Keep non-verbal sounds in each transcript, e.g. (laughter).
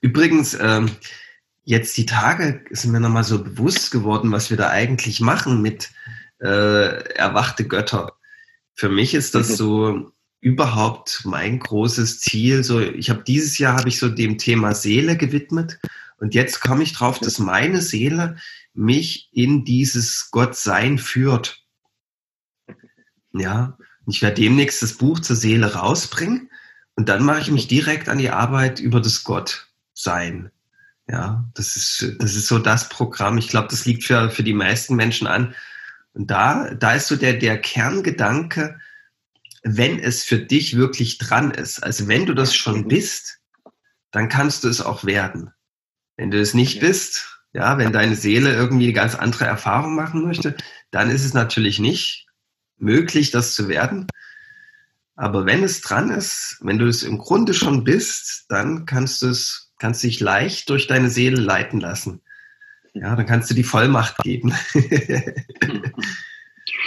Übrigens, ähm, jetzt die Tage sind mir nochmal so bewusst geworden, was wir da eigentlich machen mit äh, erwachte Götter. Für mich ist das mhm. so überhaupt mein großes Ziel. So, ich habe dieses Jahr habe ich so dem Thema Seele gewidmet und jetzt komme ich drauf, dass meine Seele mich in dieses Gottsein führt. Ja, ich werde demnächst das Buch zur Seele rausbringen und dann mache ich mich direkt an die Arbeit über das Gottsein. Ja, das ist, das ist so das Programm. Ich glaube, das liegt für, für die meisten Menschen an. Und da, da ist so der, der Kerngedanke, wenn es für dich wirklich dran ist. Also wenn du das schon bist, dann kannst du es auch werden. Wenn du es nicht bist, ja, wenn deine Seele irgendwie eine ganz andere Erfahrung machen möchte, dann ist es natürlich nicht möglich, das zu werden. Aber wenn es dran ist, wenn du es im Grunde schon bist, dann kannst du es, kannst dich leicht durch deine Seele leiten lassen. Ja, dann kannst du die Vollmacht geben. (laughs)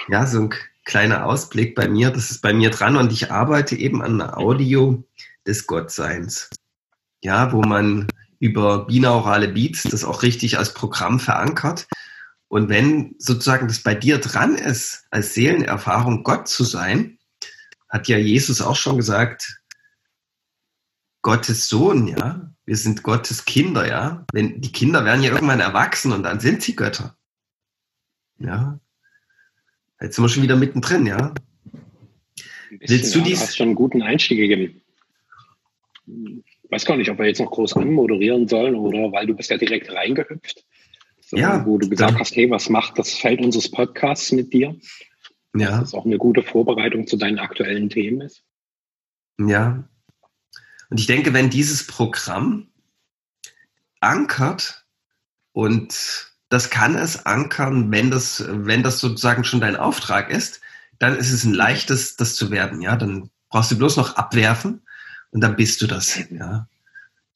ja, so ein kleiner Ausblick bei mir, das ist bei mir dran und ich arbeite eben an einer Audio des Gottseins. Ja, wo man über binaurale Beats das auch richtig als Programm verankert. Und wenn sozusagen das bei dir dran ist, als Seelenerfahrung Gott zu sein, hat ja Jesus auch schon gesagt, Gottes Sohn, ja. Wir sind Gottes Kinder, ja. Wenn, die Kinder werden ja irgendwann erwachsen und dann sind sie Götter. Ja. Jetzt sind wir schon wieder mittendrin, ja. Willst du dies? Du hast schon einen guten Einstieg gegeben. Ich weiß gar nicht, ob wir jetzt noch groß anmoderieren sollen oder weil du bist ja direkt reingehüpft. So, ja. Wo du gesagt hast, hey, was macht das Feld unseres Podcasts mit dir? Ja. Das ist auch eine gute Vorbereitung zu deinen aktuellen Themen ist. Ja. Und ich denke, wenn dieses Programm ankert und das kann es ankern, wenn das, wenn das sozusagen schon dein Auftrag ist, dann ist es ein leichtes, das zu werden. Ja, dann brauchst du bloß noch abwerfen und dann bist du das. Ja,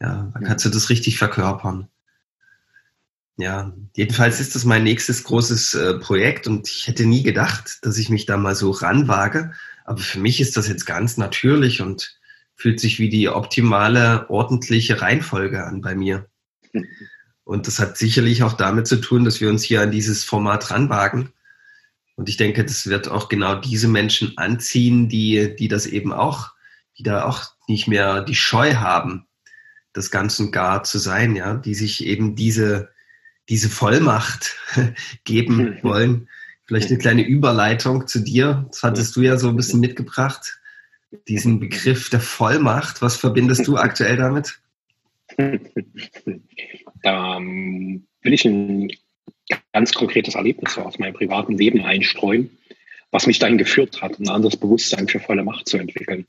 ja, dann kannst du das richtig verkörpern. Ja, jedenfalls ist das mein nächstes großes äh, Projekt und ich hätte nie gedacht, dass ich mich da mal so ranwage. Aber für mich ist das jetzt ganz natürlich und fühlt sich wie die optimale, ordentliche Reihenfolge an bei mir. (laughs) Und das hat sicherlich auch damit zu tun, dass wir uns hier an dieses Format ranwagen. Und ich denke, das wird auch genau diese Menschen anziehen, die, die das eben auch, die da auch nicht mehr die Scheu haben, das ganz und gar zu sein, ja, die sich eben diese, diese Vollmacht (laughs) geben (laughs) wollen. Vielleicht eine kleine Überleitung zu dir. Das hattest du ja so ein bisschen mitgebracht. Diesen Begriff der Vollmacht. Was verbindest du aktuell damit? Da (laughs) ähm, will ich ein ganz konkretes Erlebnis aus meinem privaten Leben einstreuen, was mich dahin geführt hat, ein anderes Bewusstsein für volle Macht zu entwickeln.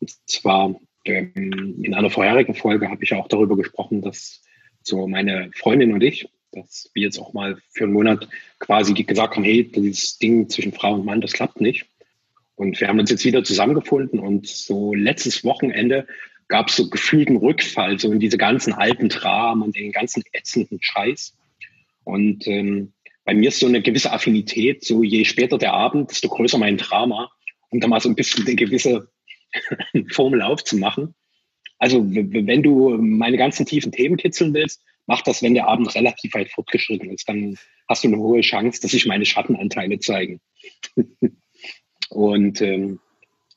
Und zwar ähm, in einer vorherigen Folge habe ich auch darüber gesprochen, dass so meine Freundin und ich, dass wir jetzt auch mal für einen Monat quasi gesagt haben, hey, dieses Ding zwischen Frau und Mann, das klappt nicht. Und wir haben uns jetzt wieder zusammengefunden und so letztes Wochenende gab es so gefühlten Rückfall, so in diese ganzen alten Dramen und den ganzen ätzenden Scheiß. Und ähm, bei mir ist so eine gewisse Affinität, so je später der Abend, desto größer mein Drama, um da mal so ein bisschen eine gewisse (laughs) Formel aufzumachen. Also wenn du meine ganzen tiefen Themen kitzeln willst, mach das, wenn der Abend relativ weit fortgeschritten ist. Dann hast du eine hohe Chance, dass sich meine Schattenanteile zeigen. (laughs) und ähm,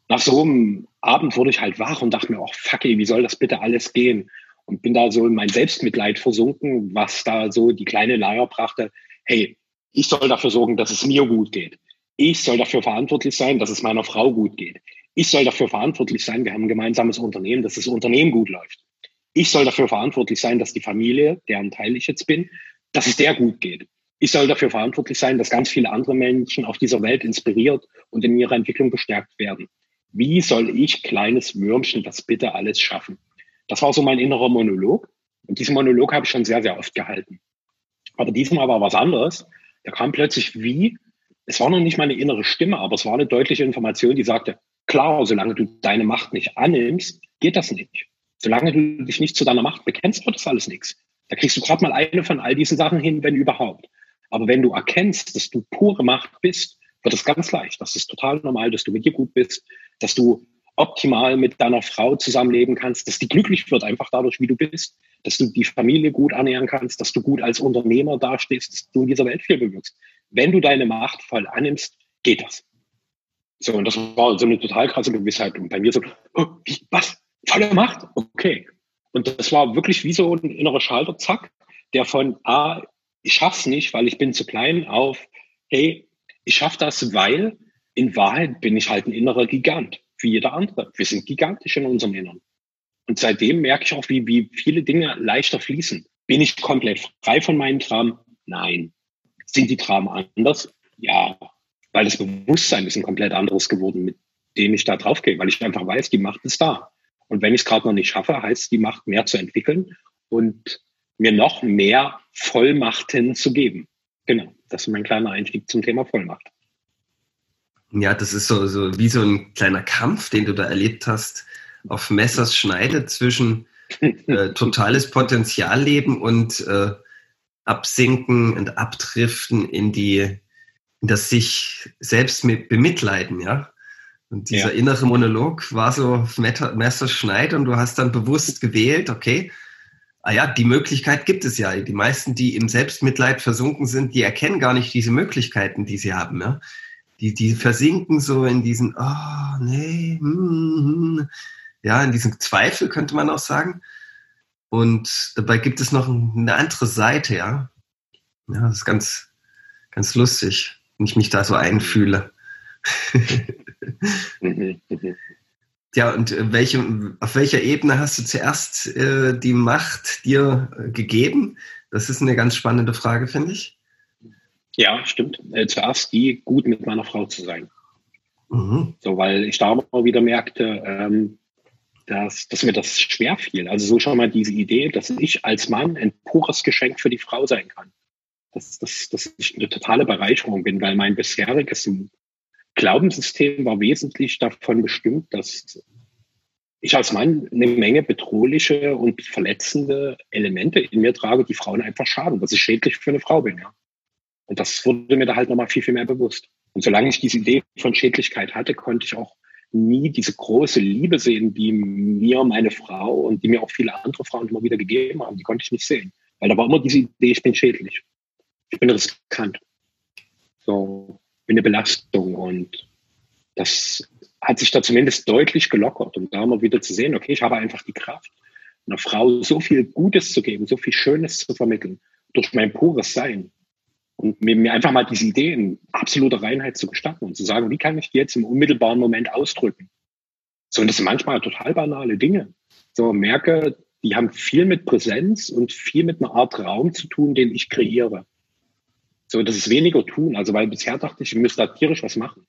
nach so einem Abend wurde ich halt wach und dachte mir, oh fuck, ey, wie soll das bitte alles gehen? Und bin da so in mein Selbstmitleid versunken, was da so die kleine Leier brachte. Hey, ich soll dafür sorgen, dass es mir gut geht. Ich soll dafür verantwortlich sein, dass es meiner Frau gut geht. Ich soll dafür verantwortlich sein, wir haben ein gemeinsames Unternehmen, dass das Unternehmen gut läuft. Ich soll dafür verantwortlich sein, dass die Familie, deren Teil ich jetzt bin, dass es der gut geht. Ich soll dafür verantwortlich sein, dass ganz viele andere Menschen auf dieser Welt inspiriert und in ihrer Entwicklung bestärkt werden. Wie soll ich, kleines Würmchen, das bitte alles schaffen? Das war so mein innerer Monolog. Und diesen Monolog habe ich schon sehr, sehr oft gehalten. Aber diesmal war was anderes. Da kam plötzlich wie, es war noch nicht mal eine innere Stimme, aber es war eine deutliche Information, die sagte, klar, solange du deine Macht nicht annimmst, geht das nicht. Solange du dich nicht zu deiner Macht bekennst, wird das alles nichts. Da kriegst du gerade mal eine von all diesen Sachen hin, wenn überhaupt. Aber wenn du erkennst, dass du pure Macht bist, wird es ganz leicht. Das ist total normal, dass du mit dir gut bist, dass du optimal mit deiner Frau zusammenleben kannst, dass die glücklich wird einfach dadurch, wie du bist, dass du die Familie gut ernähren kannst, dass du gut als Unternehmer dastehst, dass du in dieser Welt viel bewirkst. Wenn du deine Macht voll annimmst, geht das. So, und das war so eine total krasse Gewissheit. Und bei mir so, oh, wie, was? Volle Macht? Okay. Und das war wirklich wie so ein innerer Schalter, zack, der von, ah, ich schaff's nicht, weil ich bin zu klein, auf, hey, ich schaff das, weil in Wahrheit bin ich halt ein innerer Gigant, wie jeder andere. Wir sind gigantisch in unserem Inneren. Und seitdem merke ich auch, wie, wie viele Dinge leichter fließen. Bin ich komplett frei von meinen Dramen? Nein. Sind die Dramen anders? Ja. Weil das Bewusstsein ist ein komplett anderes geworden, mit dem ich da drauf gehe, weil ich einfach weiß, die Macht ist da. Und wenn ich es gerade noch nicht schaffe, heißt die Macht mehr zu entwickeln und mir noch mehr Vollmachten zu geben. Genau, das ist mein kleiner Einstieg zum Thema Vollmacht. Ja, das ist so, so wie so ein kleiner Kampf, den du da erlebt hast, auf Messers Schneide zwischen (laughs) äh, totales Potenzialleben und äh, Absinken und Abdriften in die, in das sich selbst mit bemitleiden, ja. Und dieser ja. innere Monolog war so auf Messers Schneide und du hast dann bewusst gewählt, okay, ah ja, die Möglichkeit gibt es ja. Die meisten, die im Selbstmitleid versunken sind, die erkennen gar nicht diese Möglichkeiten, die sie haben, ja die, die versinken so in diesen, oh, nee, hm, hm, ja, in diesem Zweifel könnte man auch sagen. Und dabei gibt es noch eine andere Seite, ja. Ja, das ist ganz, ganz lustig, wenn ich mich da so einfühle. Ja, und äh, welche, auf welcher Ebene hast du zuerst äh, die Macht dir äh, gegeben? Das ist eine ganz spannende Frage, finde ich. Ja, stimmt. Äh, zuerst die, gut mit meiner Frau zu sein. Mhm. So, weil ich da immer wieder merkte, ähm, dass, dass mir das schwer fiel. Also so schon mal diese Idee, dass ich als Mann ein pures Geschenk für die Frau sein kann. Dass, dass, dass ich eine totale Bereicherung bin, weil mein bisheriges Glaubenssystem war wesentlich davon bestimmt, dass ich als Mann eine Menge bedrohliche und verletzende Elemente in mir trage, die Frauen einfach schaden, dass ich schädlich für eine Frau bin. Ja. Und das wurde mir da halt nochmal viel, viel mehr bewusst. Und solange ich diese Idee von Schädlichkeit hatte, konnte ich auch nie diese große Liebe sehen, die mir meine Frau und die mir auch viele andere Frauen immer wieder gegeben haben. Die konnte ich nicht sehen. Weil da war immer diese Idee, ich bin schädlich. Ich bin riskant. So, eine Belastung. Und das hat sich da zumindest deutlich gelockert. Und da immer wieder zu sehen, okay, ich habe einfach die Kraft, einer Frau so viel Gutes zu geben, so viel Schönes zu vermitteln, durch mein pures Sein. Und mir, mir einfach mal diese Idee in absoluter Reinheit zu gestatten und zu sagen, wie kann ich die jetzt im unmittelbaren Moment ausdrücken? So, und das sind manchmal total banale Dinge. So, merke, die haben viel mit Präsenz und viel mit einer Art Raum zu tun, den ich kreiere. So, das ist weniger tun. Also, weil bisher dachte ich, ich müsste da tierisch was machen.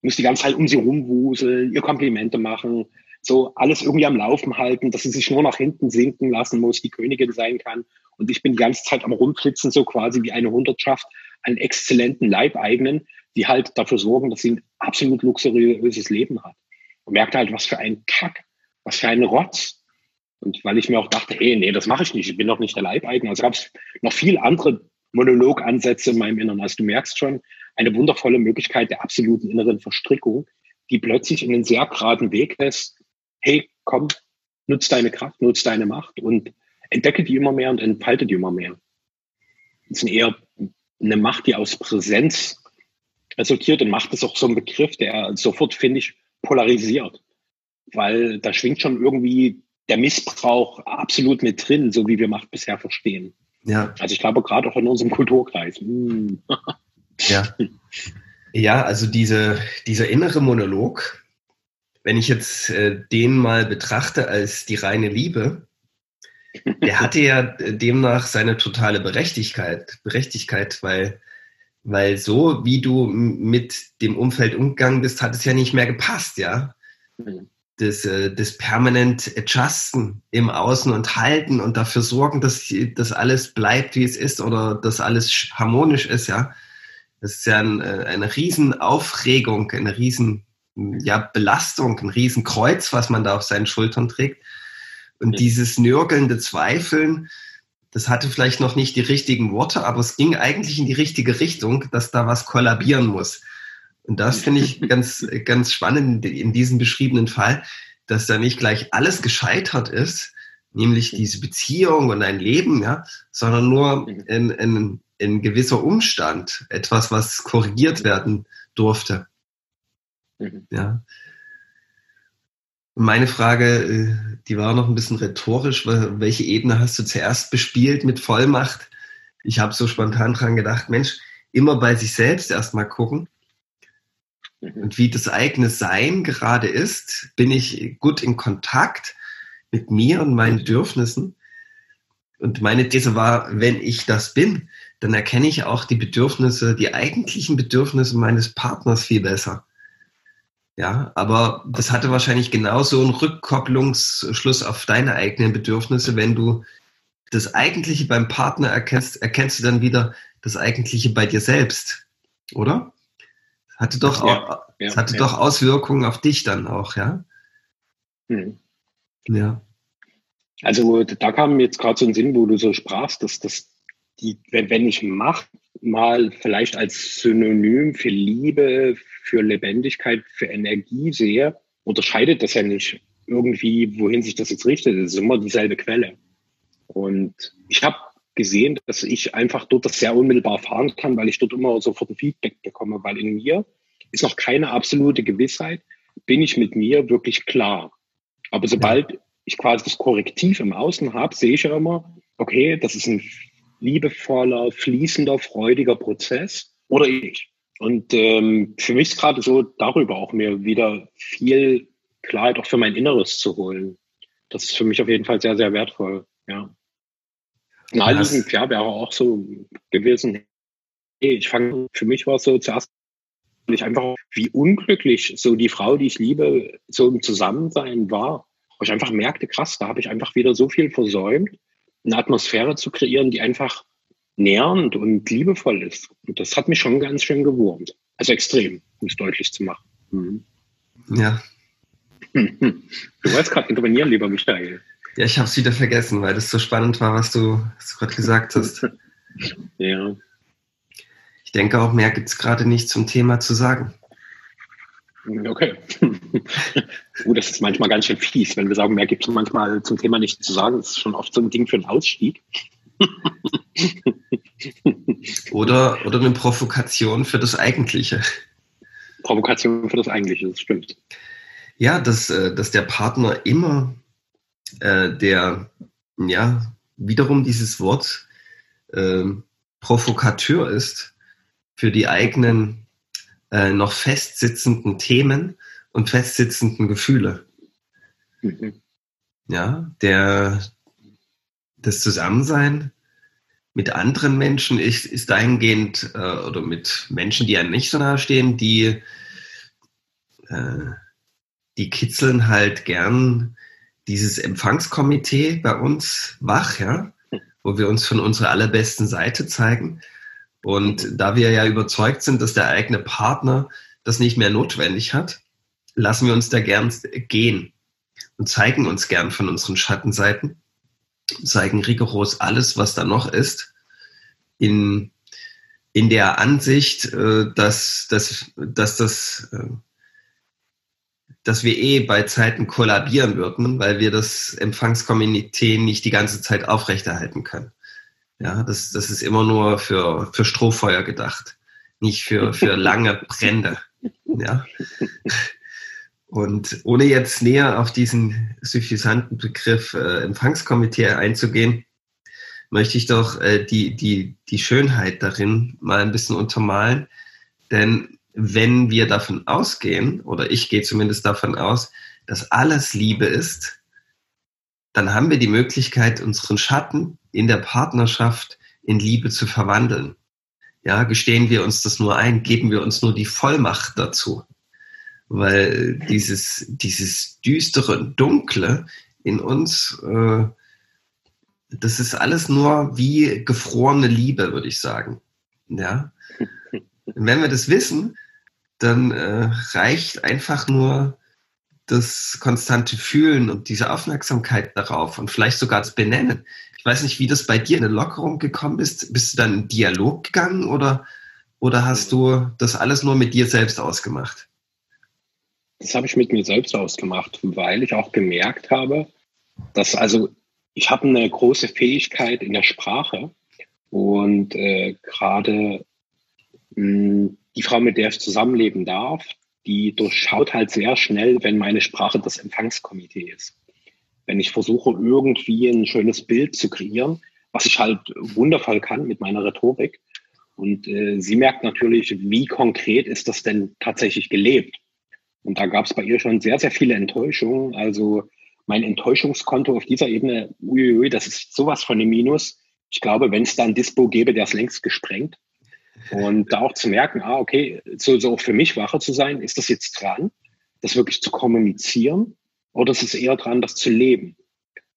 Ich muss die ganze Zeit um sie rumwuseln, ihr Komplimente machen, so alles irgendwie am Laufen halten, dass sie sich nur nach hinten sinken lassen muss, die Königin sein kann. Und ich bin die ganze Zeit am Rumflitzen, so quasi wie eine Hundertschaft an exzellenten Leibeigenen, die halt dafür sorgen, dass sie ein absolut luxuriöses Leben hat. Und merkte halt, was für ein Kack, was für ein Rotz. Und weil ich mir auch dachte, hey, nee, das mache ich nicht, ich bin doch nicht der Leibeigene. Also gab es noch viel andere Monologansätze in meinem Inneren. Also du merkst schon, eine wundervolle Möglichkeit der absoluten inneren Verstrickung, die plötzlich in einen sehr geraden Weg lässt. Hey, komm, nutz deine Kraft, nutz deine Macht und entdecke die immer mehr und entfalte die immer mehr. Das ist eher eine Macht, die aus Präsenz resultiert und Macht ist auch so ein Begriff, der sofort, finde ich, polarisiert. Weil da schwingt schon irgendwie der Missbrauch absolut mit drin, so wie wir Macht bisher verstehen. Ja. Also ich glaube gerade auch in unserem Kulturkreis. Hm. (laughs) ja. Ja, also diese, dieser innere Monolog, wenn ich jetzt äh, den mal betrachte als die reine Liebe, der (laughs) hatte ja demnach seine totale Berechtigkeit, Berechtigkeit, weil, weil so wie du mit dem Umfeld umgegangen bist, hat es ja nicht mehr gepasst, ja. Mhm. Das, äh, das permanent Adjusten im Außen und Halten und dafür sorgen, dass das alles bleibt, wie es ist oder dass alles harmonisch ist, ja. Das ist ja ein, äh, eine Riesenaufregung, eine riesen ja, Belastung, ein Riesenkreuz, was man da auf seinen Schultern trägt. Und ja. dieses nörgelnde Zweifeln, das hatte vielleicht noch nicht die richtigen Worte, aber es ging eigentlich in die richtige Richtung, dass da was kollabieren muss. Und das finde ich (laughs) ganz, ganz spannend in diesem beschriebenen Fall, dass da nicht gleich alles gescheitert ist, nämlich mhm. diese Beziehung und ein Leben, ja, sondern nur mhm. in, in, in gewisser Umstand, etwas, was korrigiert werden durfte. Mhm. Ja. Meine Frage, äh, die war noch ein bisschen rhetorisch. Welche Ebene hast du zuerst bespielt mit Vollmacht? Ich habe so spontan dran gedacht, Mensch, immer bei sich selbst erstmal gucken. Und wie das eigene Sein gerade ist, bin ich gut in Kontakt mit mir und meinen Bedürfnissen. Und meine These war, wenn ich das bin, dann erkenne ich auch die Bedürfnisse, die eigentlichen Bedürfnisse meines Partners viel besser. Ja, aber das hatte wahrscheinlich genauso einen Rückkopplungsschluss auf deine eigenen Bedürfnisse. Wenn du das Eigentliche beim Partner erkennst, erkennst du dann wieder das Eigentliche bei dir selbst, oder? Hatte doch, ja, auch, ja, hatte ja. doch Auswirkungen auf dich dann auch, ja? Hm. Ja. Also da kam jetzt gerade so ein Sinn, wo du so sprachst, dass das die, wenn ich Macht mal vielleicht als Synonym für Liebe, für Lebendigkeit, für Energie sehe, unterscheidet das ja nicht irgendwie, wohin sich das jetzt richtet. Es ist immer dieselbe Quelle. Und ich habe gesehen, dass ich einfach dort das sehr unmittelbar fahren kann, weil ich dort immer sofort ein Feedback bekomme, weil in mir ist noch keine absolute Gewissheit, bin ich mit mir wirklich klar. Aber sobald ich quasi das Korrektiv im Außen habe, sehe ich ja immer, okay, das ist ein liebevoller, fließender, freudiger Prozess oder ich. Und ähm, für mich ist gerade so darüber auch mir wieder viel Klarheit auch für mein Inneres zu holen. Das ist für mich auf jeden Fall sehr, sehr wertvoll. Ja. Naheliegend, ja, wäre auch so gewesen. Ich fange, für mich war es so zuerst, ich einfach, wie unglücklich so die Frau, die ich liebe, so im Zusammensein war. Wo ich einfach merkte, krass, da habe ich einfach wieder so viel versäumt, eine Atmosphäre zu kreieren, die einfach nährend und liebevoll ist. Und das hat mich schon ganz schön gewurmt. Also extrem, um es deutlich zu machen. Mhm. Ja. (laughs) Du wolltest gerade intervenieren, lieber Michael. Ja, ich habe es wieder vergessen, weil das so spannend war, was du, du gerade gesagt hast. (laughs) ja. Ich denke auch, mehr gibt es gerade nicht zum Thema zu sagen. Okay. (laughs) uh, das ist manchmal ganz schön fies, wenn wir sagen, mehr gibt es manchmal zum Thema nicht zu sagen. Das ist schon oft so ein Ding für einen Ausstieg. (laughs) oder, oder eine Provokation für das Eigentliche. Provokation für das Eigentliche, das stimmt. Ja, dass, äh, dass der Partner immer äh, der, ja, wiederum dieses Wort äh, Provokateur ist für die eigenen äh, noch festsitzenden Themen und festsitzenden Gefühle. Mhm. Ja, der, das Zusammensein mit anderen Menschen ist, ist dahingehend, äh, oder mit Menschen, die einem nicht so nahe stehen, die, äh, die kitzeln halt gern dieses Empfangskomitee bei uns wach, ja, wo wir uns von unserer allerbesten Seite zeigen. Und da wir ja überzeugt sind, dass der eigene Partner das nicht mehr notwendig hat, lassen wir uns da gern gehen und zeigen uns gern von unseren Schattenseiten, zeigen rigoros alles, was da noch ist, in, in der Ansicht, äh, dass, dass, dass das äh, dass wir eh bei Zeiten kollabieren würden, weil wir das Empfangskomitee nicht die ganze Zeit aufrechterhalten können. Ja, das, das ist immer nur für, für Strohfeuer gedacht, nicht für, für (laughs) lange Brände. Ja. Und ohne jetzt näher auf diesen suffisanten Begriff äh, Empfangskomitee einzugehen, möchte ich doch äh, die, die, die Schönheit darin mal ein bisschen untermalen. Denn wenn wir davon ausgehen, oder ich gehe zumindest davon aus, dass alles Liebe ist, dann haben wir die Möglichkeit, unseren Schatten in der Partnerschaft in Liebe zu verwandeln. Ja, gestehen wir uns das nur ein, geben wir uns nur die Vollmacht dazu. Weil dieses, dieses düstere und dunkle in uns, äh, das ist alles nur wie gefrorene Liebe, würde ich sagen. Ja. Und wenn wir das wissen, dann äh, reicht einfach nur das konstante Fühlen und diese Aufmerksamkeit darauf und vielleicht sogar das Benennen. Ich weiß nicht, wie das bei dir in eine Lockerung gekommen ist. Bist du dann in Dialog gegangen oder, oder hast du das alles nur mit dir selbst ausgemacht? Das habe ich mit mir selbst ausgemacht, weil ich auch gemerkt habe, dass also ich habe eine große Fähigkeit in der Sprache und äh, gerade die Frau, mit der ich zusammenleben darf, die durchschaut halt sehr schnell, wenn meine Sprache das Empfangskomitee ist. Wenn ich versuche, irgendwie ein schönes Bild zu kreieren, was ich halt wundervoll kann mit meiner Rhetorik. Und äh, sie merkt natürlich, wie konkret ist das denn tatsächlich gelebt. Und da gab es bei ihr schon sehr, sehr viele Enttäuschungen. Also mein Enttäuschungskonto auf dieser Ebene, uiuiui, das ist sowas von einem Minus. Ich glaube, wenn es da ein Dispo gäbe, der ist längst gesprengt. Und da auch zu merken, ah, okay, so, so auch für mich wacher zu sein, ist das jetzt dran, das wirklich zu kommunizieren oder ist es eher dran, das zu leben?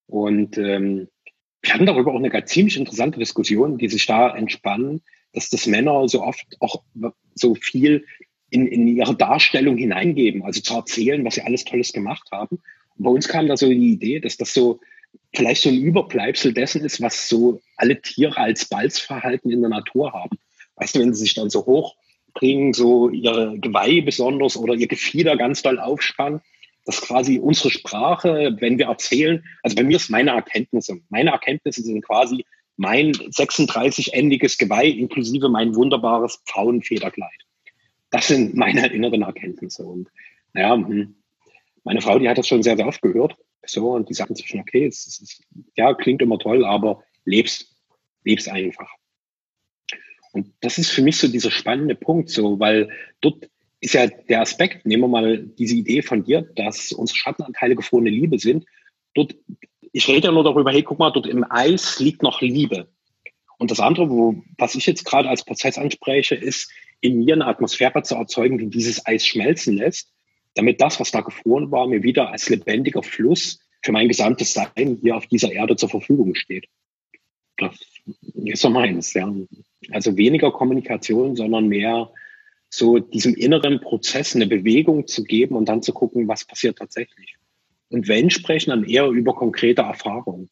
Und ähm, wir hatten darüber auch eine ziemlich interessante Diskussion, die sich da entspannen, dass das Männer so oft auch so viel in, in ihre Darstellung hineingeben, also zu erzählen, was sie alles Tolles gemacht haben bei uns kam da so die Idee, dass das so vielleicht so ein Überbleibsel dessen ist, was so alle Tiere als Balzverhalten in der Natur haben. Weißt du, wenn sie sich dann so hochbringen, so ihre Geweihe besonders oder ihr Gefieder ganz doll aufspannen, dass quasi unsere Sprache, wenn wir erzählen, also bei mir ist meine Erkenntnisse, meine Erkenntnisse sind quasi mein 36-endiges Geweih inklusive mein wunderbares Pfauenfederkleid. Das sind meine inneren Erkenntnisse. Und naja, hm, meine Frau, die hat das schon sehr, sehr oft gehört. So, und die sagten sich schon, okay, es ist, ja, klingt immer toll, aber lebst, lebst einfach. Und das ist für mich so dieser spannende Punkt, so, weil dort ist ja der Aspekt, nehmen wir mal diese Idee von dir, dass unsere Schattenanteile gefrorene Liebe sind. Dort, ich rede ja nur darüber, hey, guck mal, dort im Eis liegt noch Liebe. Und das andere, wo, was ich jetzt gerade als Prozess anspreche, ist, in mir eine Atmosphäre zu erzeugen, die dieses Eis schmelzen lässt damit das, was da gefroren war, mir wieder als lebendiger Fluss für mein gesamtes Sein hier auf dieser Erde zur Verfügung steht. Das ist so meins, ja. Also weniger Kommunikation, sondern mehr so diesem inneren Prozess eine Bewegung zu geben und dann zu gucken, was passiert tatsächlich. Und wenn sprechen, dann eher über konkrete Erfahrungen,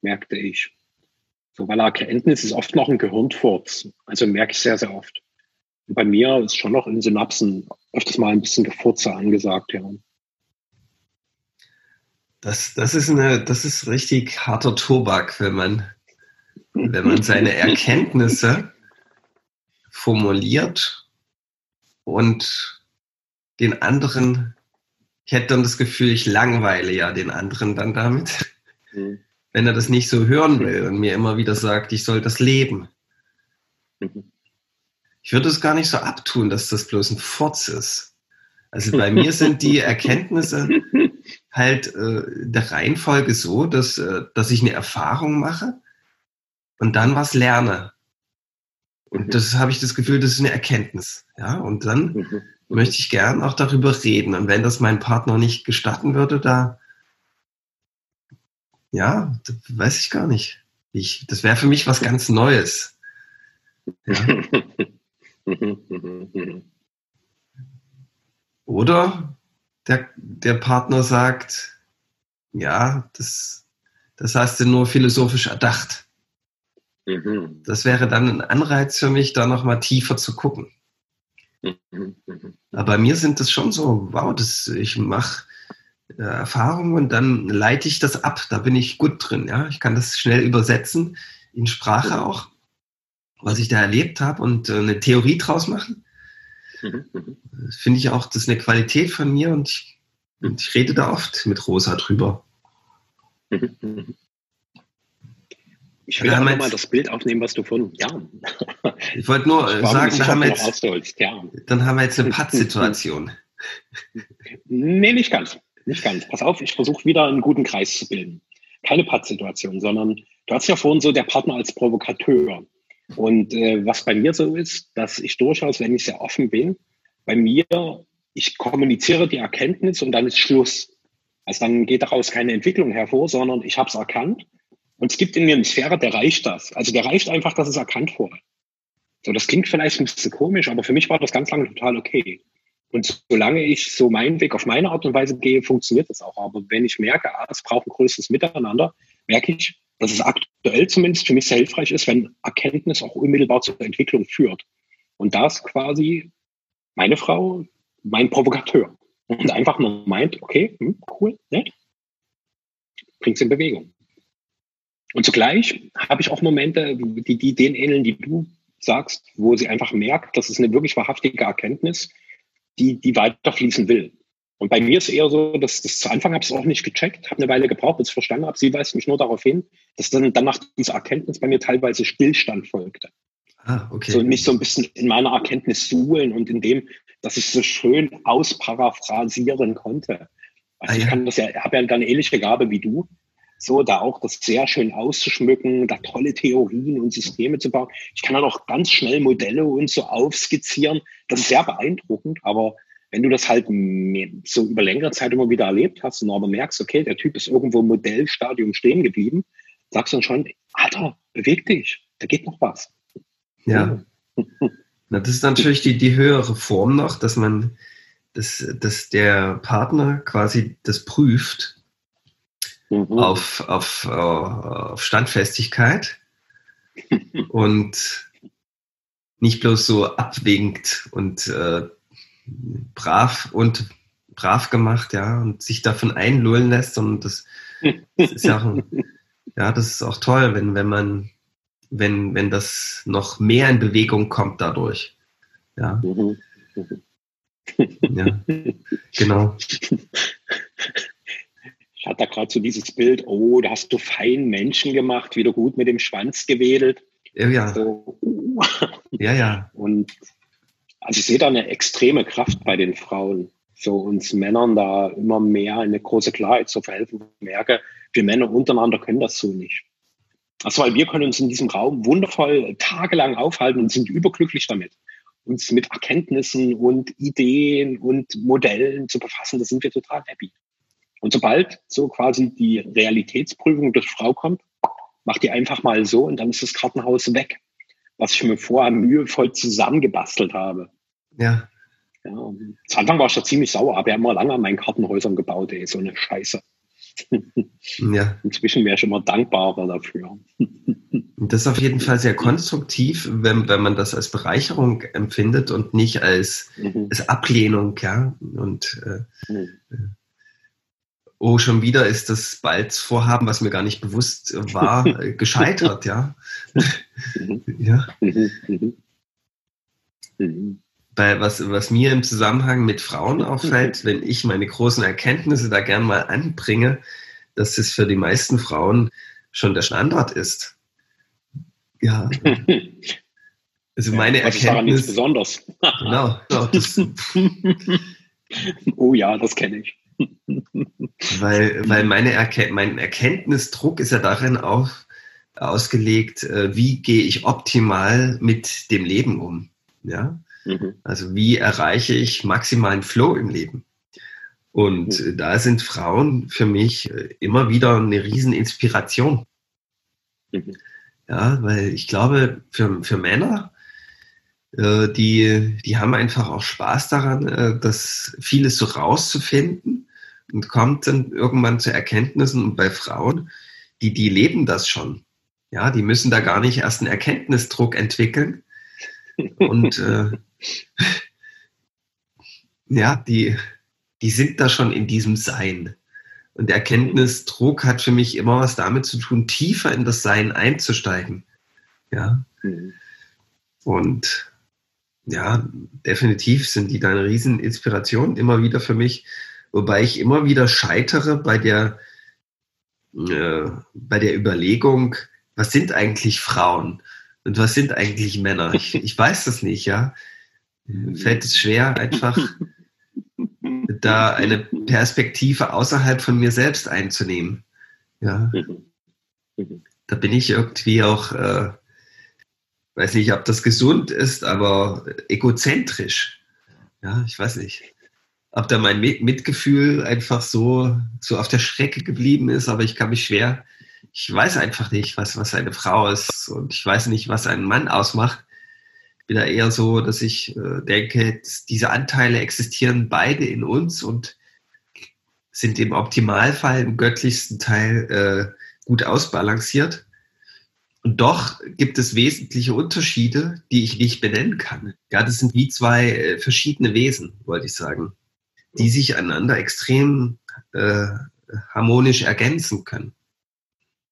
merkte ich. So, weil Erkenntnis ist oft noch ein Gehirnfurz. Also merke ich sehr, sehr oft bei mir ist schon noch in Synapsen öfters mal ein bisschen Gefurze angesagt, ja. Das, das, ist eine, das ist richtig harter Tobak, wenn man, wenn man seine Erkenntnisse formuliert und den anderen, ich hätte dann das Gefühl, ich langweile ja den anderen dann damit, mhm. wenn er das nicht so hören will und mir immer wieder sagt, ich soll das leben. Mhm ich würde es gar nicht so abtun, dass das bloß ein Furz ist. Also bei mir sind die (laughs) Erkenntnisse halt äh, der Reihenfolge so, dass, äh, dass ich eine Erfahrung mache und dann was lerne. Und mhm. das habe ich das Gefühl, das ist eine Erkenntnis. Ja, und dann mhm. möchte ich gern auch darüber reden. Und wenn das mein Partner nicht gestatten würde, da, ja, weiß ich gar nicht. Ich, das wäre für mich was ganz Neues. Ja. (laughs) Oder der, der Partner sagt, ja, das, das hast du nur philosophisch erdacht. Mhm. Das wäre dann ein Anreiz für mich, da nochmal tiefer zu gucken. Mhm. Aber bei mir sind das schon so, wow, das, ich mache äh, Erfahrungen und dann leite ich das ab. Da bin ich gut drin. Ja? Ich kann das schnell übersetzen, in Sprache mhm. auch was ich da erlebt habe und äh, eine Theorie draus machen. Mhm, mhm. Finde ich auch, das ist eine Qualität von mir und ich, und ich rede da oft mit Rosa drüber. Mhm, ich will auch mal das Bild aufnehmen, was du von, ja. Ich wollte nur ich sagen, da haben jetzt, ja. dann haben wir jetzt eine (laughs) Pattsituation. nee, nicht ganz. Nicht ganz. Pass auf, ich versuche wieder einen guten Kreis zu bilden. Keine Pattsituation, sondern du hast ja vorhin so der Partner als Provokateur. Und äh, was bei mir so ist, dass ich durchaus, wenn ich sehr offen bin, bei mir, ich kommuniziere die Erkenntnis und dann ist Schluss. Also dann geht daraus keine Entwicklung hervor, sondern ich habe es erkannt. Und es gibt in mir eine Sphäre, der reicht das. Also der reicht einfach, dass es erkannt wurde. So, das klingt vielleicht ein bisschen komisch, aber für mich war das ganz lange total okay. Und solange ich so meinen Weg auf meine Art und Weise gehe, funktioniert das auch. Aber wenn ich merke, ah, es braucht ein größeres Miteinander, merke ich, dass es aktuell zumindest für mich sehr hilfreich ist, wenn Erkenntnis auch unmittelbar zur Entwicklung führt. Und das quasi meine Frau, mein Provokateur. Und einfach nur meint, okay, hm, cool, nett, bringt's in Bewegung. Und zugleich habe ich auch Momente, die, die denen ähneln, die du sagst, wo sie einfach merkt, das ist eine wirklich wahrhaftige Erkenntnis, die, die weiterfließen will. Und bei mir ist eher so, dass das zu Anfang habe ich es auch nicht gecheckt, habe eine Weile gebraucht, bis ich verstanden habe. Sie weist mich nur darauf hin, dass dann, dann nach dieser Erkenntnis bei mir teilweise Stillstand folgte. Ah, okay. So mich so ein bisschen in meiner Erkenntnis suhlen und in dem, dass ich so schön ausparaphrasieren konnte. Also ah, ja. ich kann das ja, habe ja dann ähnliche Gabe wie du, so da auch das sehr schön auszuschmücken, da tolle Theorien und Systeme zu bauen. Ich kann dann auch ganz schnell Modelle und so aufskizzieren. Das ist sehr beeindruckend, aber wenn du das halt so über längere Zeit immer wieder erlebt hast und aber merkst, okay, der Typ ist irgendwo im Modellstadium stehen geblieben, sagst du dann schon, Alter, beweg dich, da geht noch was. Ja. Na, das ist natürlich die, die höhere Form noch, dass man, dass, dass der Partner quasi das prüft mhm. auf, auf, auf Standfestigkeit (laughs) und nicht bloß so abwinkt und äh, brav und brav gemacht, ja, und sich davon einlullen lässt. Und das, das ist ja auch, (laughs) ja, das ist auch toll, wenn, wenn man, wenn, wenn das noch mehr in Bewegung kommt dadurch. Ja. Mhm. Ja, genau. (laughs) Ich hatte da gerade so dieses Bild, oh, da hast du feinen Menschen gemacht, wieder gut mit dem Schwanz gewedelt. Ja, ja. So, uh. Ja, ja. Und also ich sehe da eine extreme Kraft bei den Frauen, so uns Männern da immer mehr eine große Klarheit zu verhelfen. Ich merke, wir Männer untereinander können das so nicht. Also weil wir können uns in diesem Raum wundervoll tagelang aufhalten und sind überglücklich damit, uns mit Erkenntnissen und Ideen und Modellen zu befassen. Da sind wir total happy. Und sobald so quasi die Realitätsprüfung durch Frau kommt, macht die einfach mal so und dann ist das Kartenhaus weg, was ich mir vorher mühevoll zusammengebastelt habe. Ja. ja zu Anfang war ich da ziemlich sauer, habe ja immer lange an meinen Kartenhäusern gebaut, ey, so eine Scheiße. (laughs) Ja. Inzwischen wäre ich immer dankbarer dafür. (laughs) Das ist auf jeden Fall sehr konstruktiv, wenn, wenn man das als Bereicherung empfindet und nicht als, mhm. als Ablehnung, ja. Und äh, mhm. Oh, schon wieder ist das Balzvorhaben, was mir gar nicht bewusst war, (laughs) gescheitert, ja. ja. Bei was, was mir im Zusammenhang mit Frauen auffällt, wenn ich meine großen Erkenntnisse da gern mal anbringe, dass es für die meisten Frauen schon der Standard ist. Ja. (laughs) Also meine ja, Erkenntnis. Ist besonders. genau. genau das, (laughs) oh ja, das kenne ich. Weil, weil meine Erken mein Erkenntnisdruck ist ja darin auch ausgelegt, äh, wie gehe ich optimal mit dem Leben um. Ja? Mhm. Also wie erreiche ich maximalen Flow im Leben? Und mhm. da sind Frauen für mich äh, immer wieder eine Rieseninspiration. Mhm. Ja, weil ich glaube, für, für Männer, äh, die, die haben einfach auch Spaß daran, das vieles so rauszufinden und kommt dann irgendwann zu Erkenntnissen. Und bei Frauen, die, die leben das schon. Ja, die müssen da gar nicht erst einen Erkenntnisdruck entwickeln. Und äh, (laughs) ja, die, die sind da schon in diesem Sein. Und der Erkenntnisdruck hat für mich immer was damit zu tun, tiefer in das Sein einzusteigen. Ja. Mhm. Und ja, definitiv sind die da eine Rieseninspiration immer wieder für mich, wobei ich immer wieder scheitere bei der, äh, bei der Überlegung, was sind eigentlich Frauen und was sind eigentlich Männer? Ich, (laughs) ich weiß das nicht, ja. Fällt es schwer, einfach (laughs) da eine Perspektive außerhalb von mir selbst einzunehmen. Ja. Da bin ich irgendwie auch, äh, weiß nicht, ob das gesund ist, aber egozentrisch. Ja, ich weiß nicht ob da mein Mitgefühl einfach so, so auf der Strecke geblieben ist, aber ich kann mich schwer, ich weiß einfach nicht, was, was eine Frau ist und ich weiß nicht, was einen Mann ausmacht. Ich bin da eher so, dass ich äh, denke, diese Anteile existieren beide in uns und sind im Optimalfall im göttlichsten Teil äh, gut ausbalanciert. Und doch gibt es wesentliche Unterschiede, die ich nicht benennen kann. Ja, das sind wie zwei äh, verschiedene Wesen, wollte ich sagen die sich einander extrem äh, harmonisch ergänzen können.